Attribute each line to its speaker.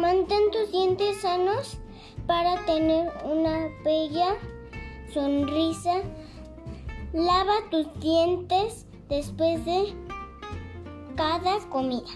Speaker 1: Mantén tus dientes sanos para tener una bella sonrisa. Lava tus dientes después de cada comida.